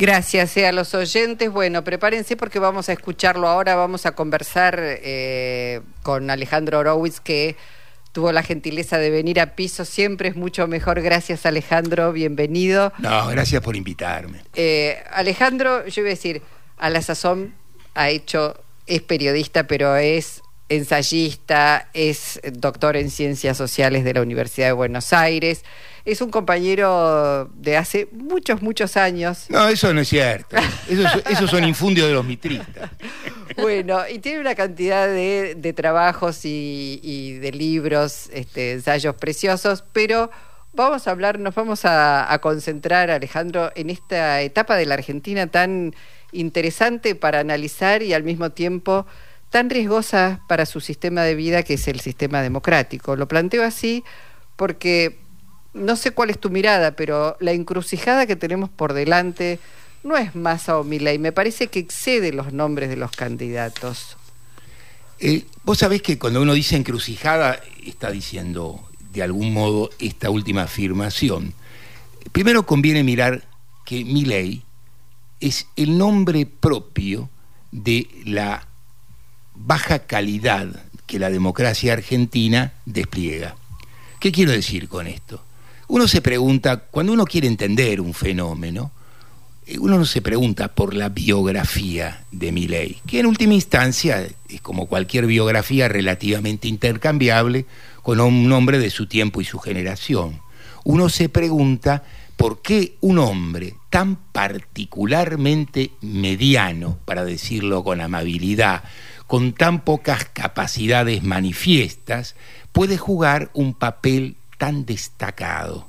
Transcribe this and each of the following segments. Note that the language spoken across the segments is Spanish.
Gracias eh, a los oyentes. Bueno, prepárense porque vamos a escucharlo ahora. Vamos a conversar eh, con Alejandro Horowitz, que tuvo la gentileza de venir a piso. Siempre es mucho mejor. Gracias, Alejandro. Bienvenido. No, gracias por invitarme. Eh, Alejandro, yo iba a decir, a la sazón ha hecho, es periodista, pero es ensayista, es doctor en ciencias sociales de la Universidad de Buenos Aires es un compañero de hace muchos, muchos años. No, eso no es cierto. Esos, son infundios de los mitristas. Bueno, y tiene una cantidad de, trabajos y, de libros, este, ensayos preciosos, pero vamos a hablar, nos vamos a, concentrar, Alejandro, en esta etapa de la Argentina tan interesante para analizar y al mismo tiempo tan riesgosa para su sistema de vida que es el sistema democrático. Lo planteo así porque no sé cuál es tu mirada, pero la encrucijada que tenemos por delante no es Massa o y me parece que excede los nombres de los candidatos. Eh, vos sabés que cuando uno dice encrucijada, está diciendo de algún modo esta última afirmación. Primero conviene mirar que Milei es el nombre propio de la baja calidad que la democracia argentina despliega. ¿Qué quiero decir con esto? Uno se pregunta, cuando uno quiere entender un fenómeno, eh, uno no se pregunta por la biografía de Milley, que en última instancia es como cualquier biografía relativamente intercambiable con un nombre de su tiempo y su generación. Uno se pregunta por qué un hombre tan particularmente mediano, para decirlo con amabilidad, con tan pocas capacidades manifiestas, puede jugar un papel tan destacado.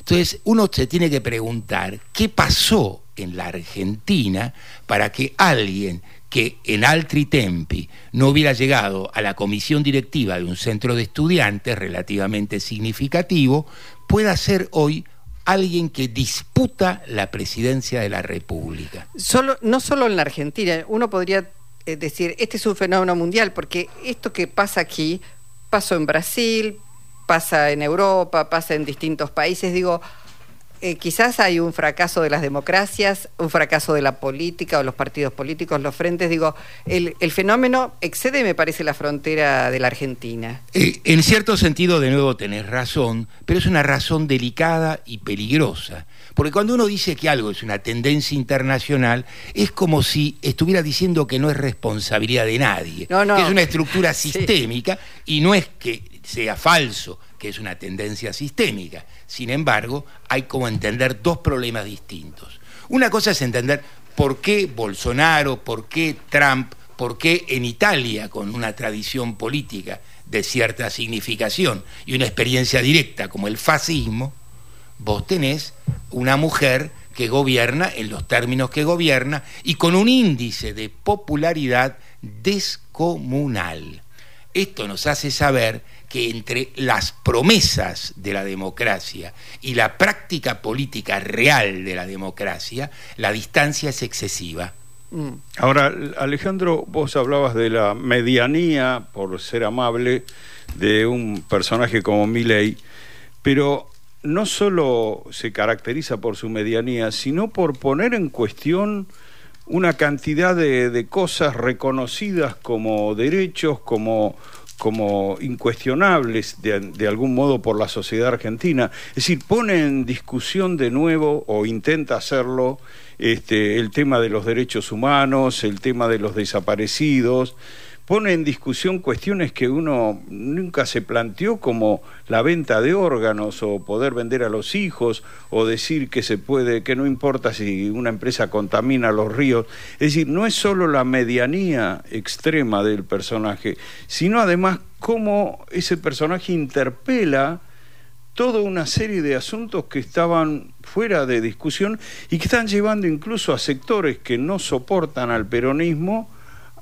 Entonces, uno se tiene que preguntar qué pasó en la Argentina para que alguien que en altri tempi no hubiera llegado a la comisión directiva de un centro de estudiantes relativamente significativo, pueda ser hoy alguien que disputa la presidencia de la República. Solo, no solo en la Argentina, uno podría eh, decir, este es un fenómeno mundial, porque esto que pasa aquí pasó en Brasil, pasa en Europa, pasa en distintos países. Digo, eh, quizás hay un fracaso de las democracias, un fracaso de la política o los partidos políticos, los frentes. Digo, el, fenómeno excede, me parece, la frontera de la Argentina. Eh, en cierto sentido, de nuevo, tenés razón, pero es una razón delicada y peligrosa. Porque cuando uno dice que algo es una tendencia internacional, es como si estuviera diciendo que no es responsabilidad de nadie, que es una estructura sistémica y no es que sea falso, que es una tendencia sistémica. Sin embargo, hay como entender dos problemas distintos. Una cosa es entender por qué Bolsonaro, por qué Trump, por qué en Italia, con una tradición política de cierta significación y una experiencia directa como el fascismo, vos tenés una mujer que gobierna en los términos que gobierna y con un índice de popularidad descomunal. Esto nos hace saber que entre las promesas de la democracia y la práctica política real de la democracia, la distancia es excesiva. Mm. Ahora, Alejandro, vos hablabas de la medianía, por ser amable, de un personaje como Milley, pero no solo se caracteriza por su medianía, sino por poner en cuestión una cantidad de, de cosas reconocidas como derechos, como como incuestionables de, algún modo por la sociedad argentina. Es decir, pone en discusión de nuevo o intenta hacerlo este, el tema de los derechos humanos, el tema de los desaparecidos, pone en discusión cuestiones que uno nunca se planteó como la venta de órganos o poder vender a los hijos o decir que se puede que no importa si una empresa contamina los ríos. Es decir no es solo la medianía extrema del personaje sino además cómo ese personaje interpela toda una serie de asuntos que estaban fuera de discusión y que están llevando incluso a sectores que no soportan al peronismo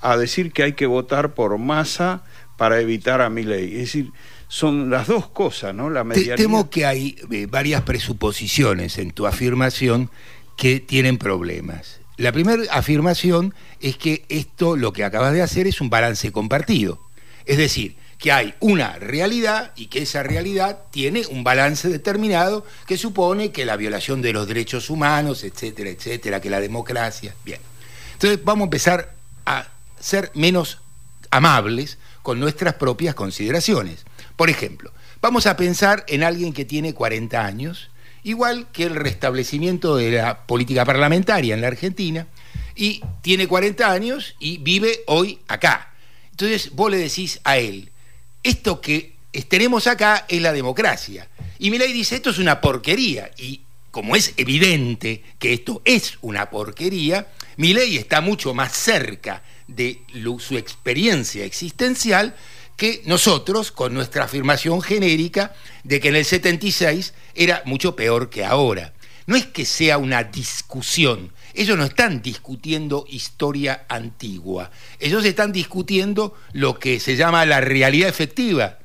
a decir que hay que votar por masa para evitar a mi ley. Es decir, son las dos cosas, ¿no? La medianía... Temo que hay eh, varias presuposiciones en tu afirmación que tienen problemas. La primera afirmación es que esto, lo que acabas de hacer, es un balance compartido. Es decir, que hay una realidad y que esa realidad tiene un balance determinado que supone que la violación de los derechos humanos, etcétera, etcétera, que la democracia. Bien. Entonces vamos a empezar a ser menos amables con nuestras propias consideraciones. Por ejemplo, vamos a pensar en alguien que tiene 40 años, igual que el restablecimiento de la política parlamentaria en la Argentina, y tiene 40 años y vive hoy acá. Entonces vos le decís a él, esto que tenemos acá es la democracia. Y Milei dice, esto es una porquería. Y como es evidente que esto es una porquería, Milei está mucho más cerca de su experiencia existencial que nosotros con nuestra afirmación genérica de que en el 76 era mucho peor que ahora. No es que sea una discusión, ellos no están discutiendo historia antigua, ellos están discutiendo lo que se llama la realidad efectiva.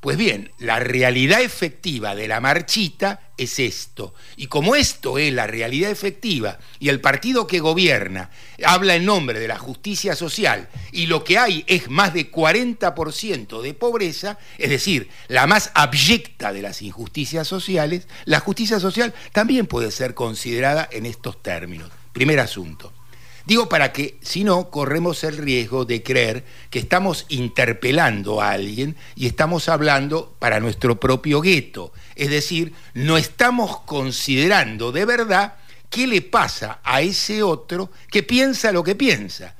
Pues bien, la realidad efectiva de la marchita es esto. Y como esto es la realidad efectiva y el partido que gobierna habla en nombre de la justicia social y lo que hay es más de 40% de pobreza, es decir, la más abyecta de las injusticias sociales, la justicia social también puede ser considerada en estos términos. Primer asunto. Digo para que, si no, corremos el riesgo de creer que estamos interpelando a alguien y estamos hablando para nuestro propio gueto. Es decir, no estamos considerando de verdad qué le pasa a ese otro que piensa lo que piensa.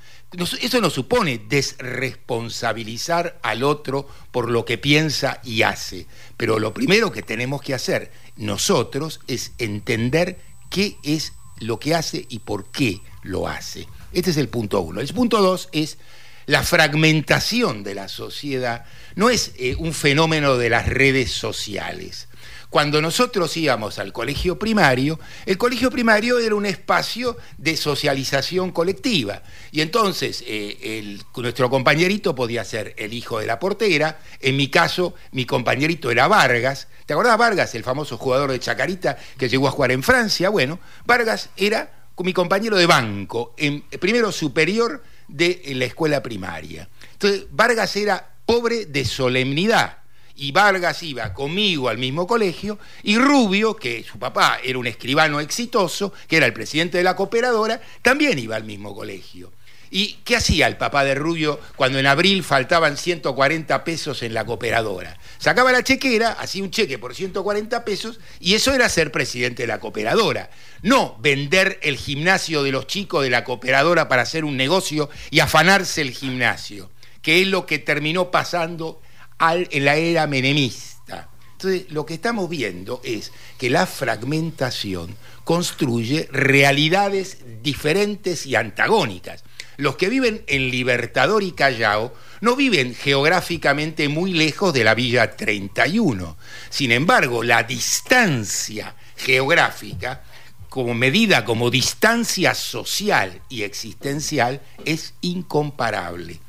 Eso no supone desresponsabilizar al otro por lo que piensa y hace. Pero lo primero que tenemos que hacer nosotros es entender qué es lo que hace y por qué lo hace. Este es el punto uno. El punto dos es la fragmentación de la sociedad. No es eh, un fenómeno de las redes sociales. Cuando nosotros íbamos al colegio primario, el colegio primario era un espacio de socialización colectiva. Y entonces eh, nuestro compañerito podía ser el hijo de la portera, en mi caso mi compañerito era Vargas. ¿Te acordás Vargas, el famoso jugador de Chacarita que llegó a jugar en Francia? Bueno, Vargas era mi compañero de banco, en primero superior de la escuela primaria. Entonces, Vargas era pobre de solemnidad y Vargas iba conmigo al mismo colegio, y Rubio, que su papá era un escribano exitoso, que era el presidente de la cooperadora, también iba al mismo colegio. ¿Y qué hacía el papá de Rubio cuando en abril faltaban 140 pesos en la cooperadora? Sacaba la chequera, hacía un cheque por 140 pesos y eso era ser presidente de la cooperadora. No vender el gimnasio de los chicos de la cooperadora para hacer un negocio y afanarse el gimnasio, que es lo que terminó pasando en la era menemista. Entonces, lo que estamos viendo es que la fragmentación construye realidades diferentes y antagónicas. Los que viven en Libertador y Callao no viven geográficamente muy lejos de la Villa 31. Sin embargo, la distancia geográfica, como medida como distancia social y existencial, es incomparable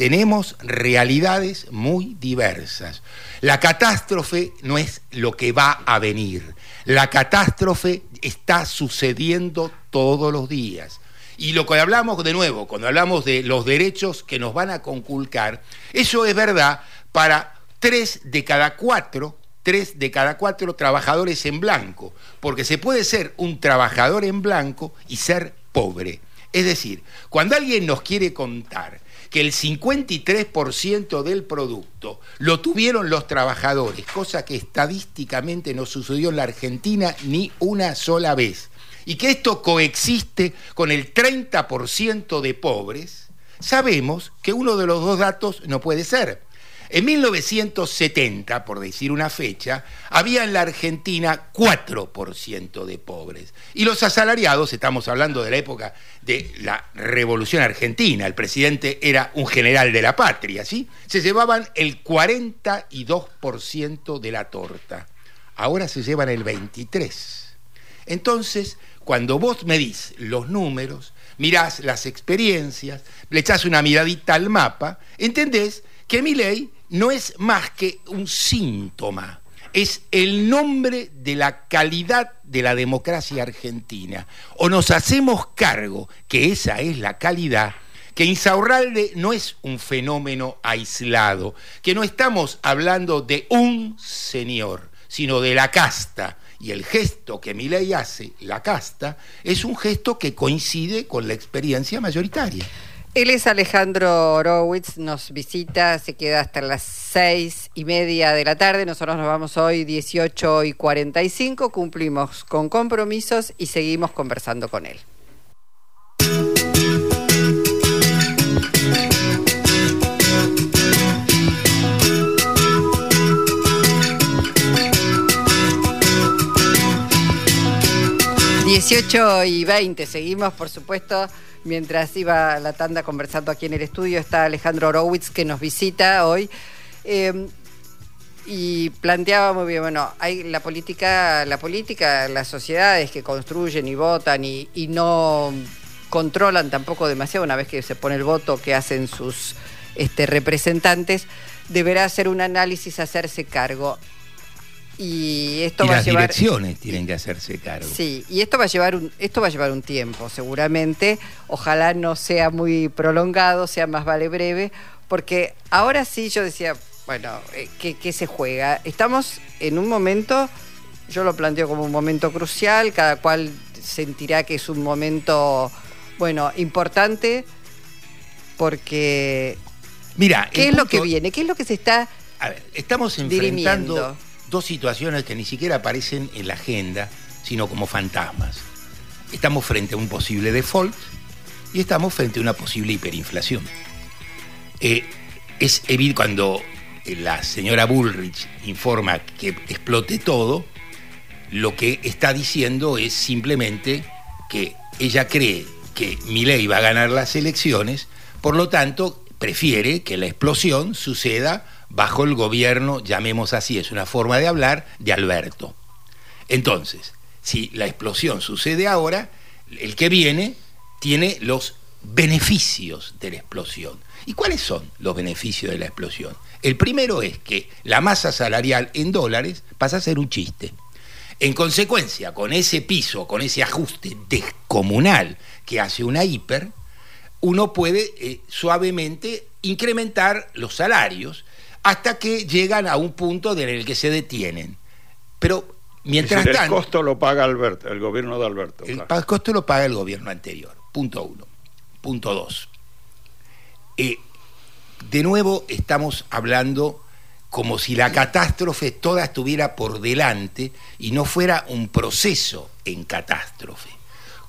tenemos realidades muy diversas. La catástrofe no es lo que va a venir. La catástrofe está sucediendo todos los días. Y lo que hablamos de nuevo, cuando hablamos de los derechos que nos van a conculcar, eso es verdad para tres de cada cuatro, tres de cada cuatro trabajadores en blanco, porque se puede ser un trabajador en blanco y ser pobre. Es decir, cuando alguien nos quiere contar que el 53% del producto lo tuvieron los trabajadores, cosa que estadísticamente no sucedió en la Argentina ni una sola vez, y que esto coexiste con el 30% de pobres, sabemos que uno de los dos datos no puede ser. En 1970, por decir una fecha, había en la Argentina 4% de pobres. Y los asalariados, estamos hablando de la época de la Revolución Argentina, el presidente era un general de la patria, ¿sí? Se llevaban el 42% de la torta. Ahora se llevan el 23%. Entonces, cuando vos medís los números, mirás las experiencias, le echás una miradita al mapa, entendés que mi ley no es más que un síntoma, es el nombre de la calidad de la democracia argentina. O nos hacemos cargo que esa es la calidad, que Insaurralde no es un fenómeno aislado, que no estamos hablando de un señor, sino de la casta. Y el gesto que Milei hace, la casta, es un gesto que coincide con la experiencia mayoritaria. Él es Alejandro Horowitz, nos visita, se queda hasta las seis y media de la tarde. Nosotros nos vamos hoy 18 y 45, cumplimos con compromisos y seguimos conversando con él. 18 y 20, seguimos por supuesto mientras iba la tanda conversando aquí en el estudio, está Alejandro Horowitz que nos visita hoy. Eh, y planteaba muy bien, bueno, hay la política, la política, las sociedades que construyen y votan y, y no controlan tampoco demasiado una vez que se pone el voto que hacen sus este, representantes, deberá hacer un análisis, hacerse cargo y esto va las a llevar direcciones tienen que hacerse cargo. Sí, y esto va a llevar un esto va a llevar un tiempo, seguramente. Ojalá no sea muy prolongado, sea más vale breve, porque ahora sí yo decía, bueno, eh, ¿qué, qué se juega? Estamos en un momento, yo lo planteo como un momento crucial, cada cual sentirá que es un momento, bueno, importante, porque Mira, ¿qué es lo que viene? ¿Qué es lo que se está A ver, estamos dirimiendo? Dos situaciones que ni siquiera aparecen en la agenda, sino como fantasmas. Estamos frente a un posible default y estamos frente a una posible hiperinflación. Eh, es evidente cuando eh, la señora Bullrich informa que explote todo, lo que está diciendo es simplemente que ella cree que Milei va a ganar las elecciones, por lo tanto prefiere que la explosión suceda bajo el gobierno, llamemos así, es una forma de hablar, de Alberto. Entonces, si la explosión sucede ahora, el que viene tiene los beneficios de la explosión. ¿Y cuáles son los beneficios de la explosión? El primero es que la masa salarial en dólares pasa a ser un chiste. En consecuencia, con ese piso, con ese ajuste descomunal que hace una hiper, uno puede eh, suavemente incrementar los salarios hasta que llegan a un punto en el que se detienen. Pero mientras decir, tanto... el costo lo paga Alberto, el gobierno de Alberto. El claro. costo lo paga el gobierno anterior. Punto uno. Punto dos. Eh, de nuevo estamos hablando como si la catástrofe toda estuviera por delante y no fuera un proceso en catástrofe.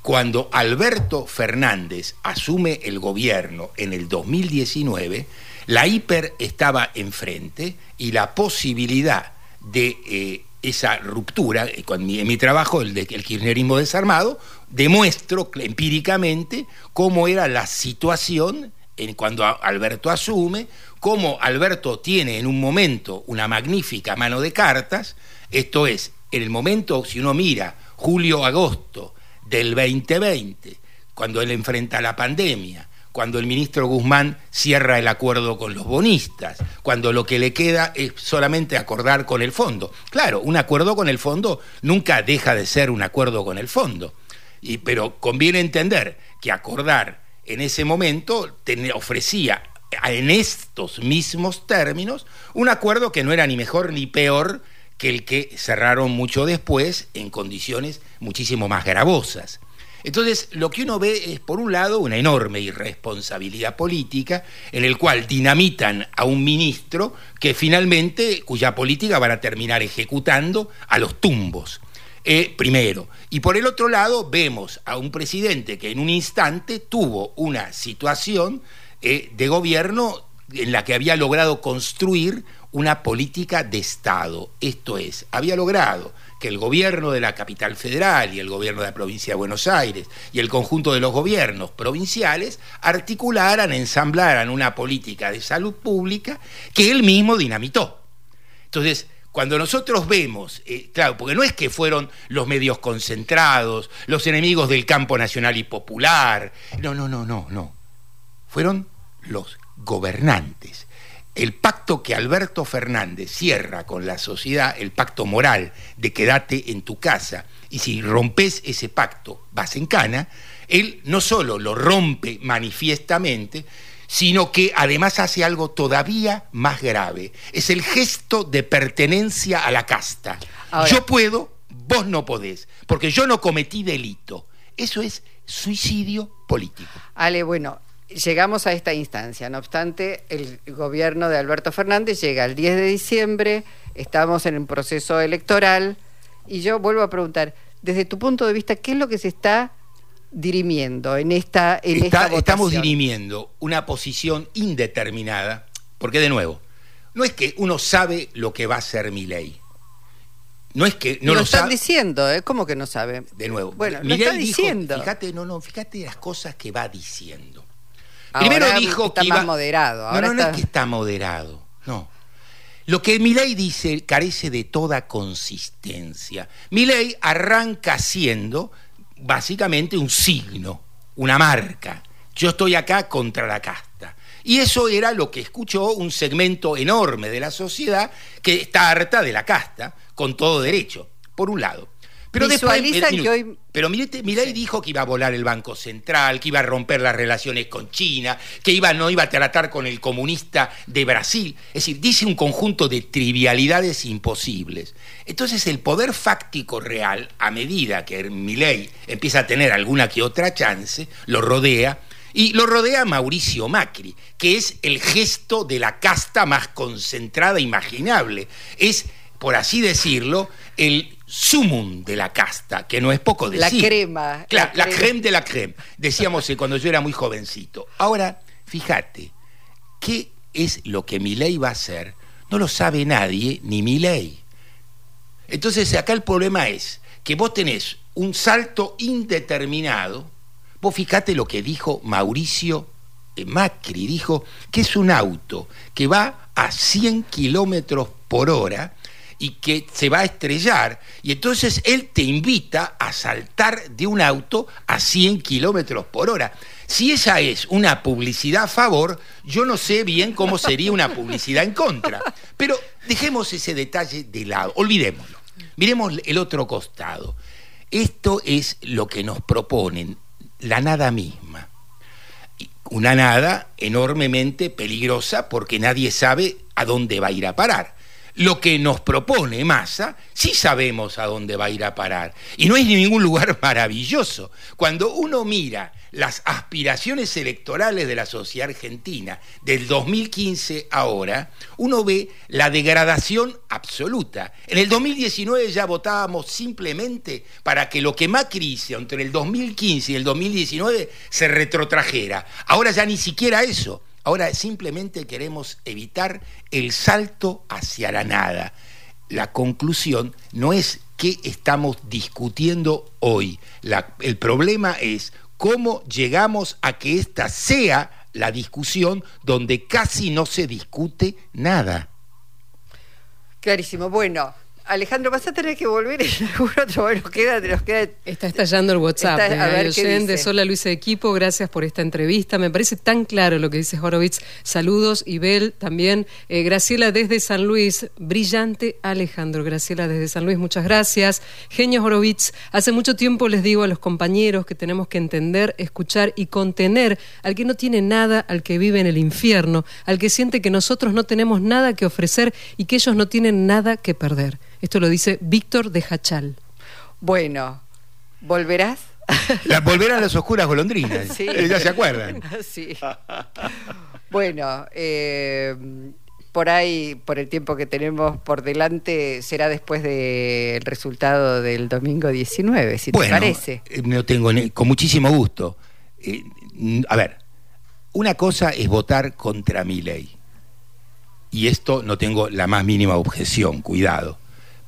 Cuando Alberto Fernández asume el gobierno en el 2019, la hiper estaba enfrente y la posibilidad de eh, esa ruptura, eh, con mi- en mi trabajo, el, de, el kirchnerismo desarmado, demuestro empíricamente cómo era la situación en cuando Alberto asume, cómo Alberto tiene en un momento una magnífica mano de cartas, esto es, en el momento, si uno mira julio-agosto del 2020, cuando él enfrenta la pandemia, cuando el ministro Guzmán cierra el acuerdo con los bonistas, cuando lo que le queda es solamente acordar con el fondo. Claro, un acuerdo con el fondo nunca deja de ser un acuerdo con el fondo, y, pero conviene entender que acordar en ese momento ofrecía en estos mismos términos un acuerdo que no era ni mejor ni peor que el que cerraron mucho después en condiciones muchísimo más gravosas. Entonces, lo que uno ve es, por un lado, una enorme irresponsabilidad política en el cual dinamitan a un ministro que finalmente, cuya política van a terminar ejecutando a los tumbos. Eh, primero. Y por el otro lado, vemos a un presidente que en un instante tuvo una situación eh, de gobierno en la que había logrado construir una política de Estado. Esto es, había logrado que el gobierno de la capital federal y el gobierno de la provincia de Buenos Aires y el conjunto de los gobiernos provinciales articularan, ensamblaran una política de salud pública que él mismo dinamitó. Entonces, cuando nosotros vemos, eh, claro, porque no es que fueron los medios concentrados, los enemigos del campo nacional y popular, no, no, no, no, no. Fueron los gobernantes. El pacto que Alberto Fernández cierra con la sociedad, el pacto moral de quédate en tu casa, y si rompes ese pacto vas en cana, Él no solo lo rompe manifiestamente, sino que además hace algo todavía más grave. Es el gesto de pertenencia a la casta. yo puedo, vos no podés, porque yo no cometí delito. Eso es suicidio político. Ale, bueno, llegamos a esta instancia. No obstante, el gobierno de Alberto Fernández llega el 10 de diciembre, estamos en un proceso electoral, y yo vuelvo a preguntar, desde tu punto de vista, ¿qué es lo que se está dirimiendo en esta, en Estamos dirimiendo una posición indeterminada, porque de nuevo, no es que uno sabe lo que va a ser mi ley. No es que no lo, lo están diciendo, ¿eh? ¿Cómo que no sabe? De nuevo, bueno, lo está diciendo. Fíjate, no, no, fíjate las cosas que va diciendo. Primero dijo que está moderado. no, no, no es que está moderado. No. Lo que Milei dice carece de toda consistencia. Milei arranca siendo básicamente un signo, una marca. Yo estoy acá contra la casta. Y eso era lo que escuchó un segmento enorme de la sociedad que está harta de la casta, con todo derecho, por un lado. Pero después, que hoy... Pero Milei dijo que iba a volar el Banco Central, que iba a romper las relaciones con China, que iba, no iba a tratar con el comunista de Brasil. Es decir, dice un conjunto de trivialidades imposibles. Entonces el poder fáctico real, a medida que Milei empieza a tener alguna que otra chance, lo rodea y lo rodea Mauricio Macri, que es el gesto de la casta más concentrada imaginable. Es, por así decirlo, el sumum de la casta, que no es poco decir. La crema. Claro, la, creme. de la creme. Decíamos eh, cuando yo era muy jovencito. Ahora, fíjate, ¿qué es lo que mi ley va a hacer? No lo sabe nadie, ni mi ley. Entonces, acá el problema es que vos tenés un salto indeterminado. Vos fíjate lo que dijo Mauricio eh, Macri, dijo que es un auto que va a 100 kilómetros por hora y que se va a estrellar. Y entonces él te invita a saltar de un auto a 100 kilómetros por hora. Si esa es una publicidad a favor, yo no sé bien cómo sería una publicidad en contra. Pero dejemos ese detalle de lado, olvidémoslo. Miremos el otro costado. Esto es lo que nos proponen, la nada misma. Una nada enormemente peligrosa porque nadie sabe a dónde va a ir a parar. Lo que nos propone Massa, sí sabemos a dónde va a ir a parar. Y no es ningún lugar maravilloso. Cuando uno mira las aspiraciones electorales de la sociedad argentina del 2015 ahora, uno ve la degradación absoluta. En el 2019 ya votábamos simplemente para que lo que Macri hizo entre el 2015 y el 2019 se retrotrajera. Ahora ya ni siquiera eso. Ahora simplemente queremos evitar el salto hacia la nada. La conclusión no es qué estamos discutiendo hoy. el problema es cómo llegamos a que esta sea la discusión donde casi no se discute nada. Clarísimo. Bueno, Alejandro, vas a tener que volver en algún otro. Bueno, queda, nos queda. Está estallando el WhatsApp. a ver, de Sola Luisa Equipo, gracias por esta entrevista. Me parece tan claro lo que dice Horowitz. Saludos, Ibel también. Eh, Graciela desde San Luis, brillante Alejandro. Graciela desde San Luis, muchas gracias. Genio Horowitz, hace mucho tiempo les digo a los compañeros que tenemos que entender, escuchar y contener al que no tiene nada, al que vive en el infierno, al que siente que nosotros no tenemos nada que ofrecer y que ellos no tienen nada que perder. Esto lo dice Víctor de Hachal. Bueno, ¿volverás? La, volverán las oscuras golondrinas. Sí. Ya se acuerdan. Sí. Bueno, eh, por ahí, por el tiempo que tenemos por delante, será después del resultado del domingo 19, si te parece. Eh, no tengo con muchísimo gusto. Eh, a ver, una cosa es votar contra mi ley. Y esto no tengo la más mínima objeción, cuidado.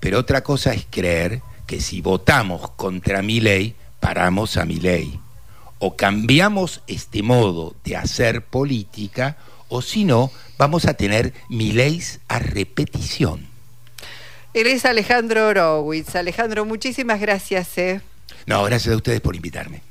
Pero otra cosa es creer que si votamos contra mi ley, paramos a mi ley. O cambiamos este modo de hacer política, o si no, vamos a tener mi ley a repetición. Él es Alejandro Horowitz. Alejandro, muchísimas gracias. Eh. No, gracias a ustedes por invitarme.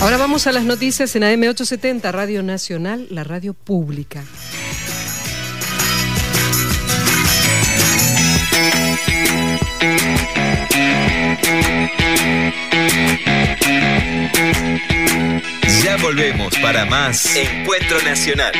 Ahora vamos a las noticias en AM870, Radio Nacional, la radio pública. Ya volvemos para más Encuentro Nacional.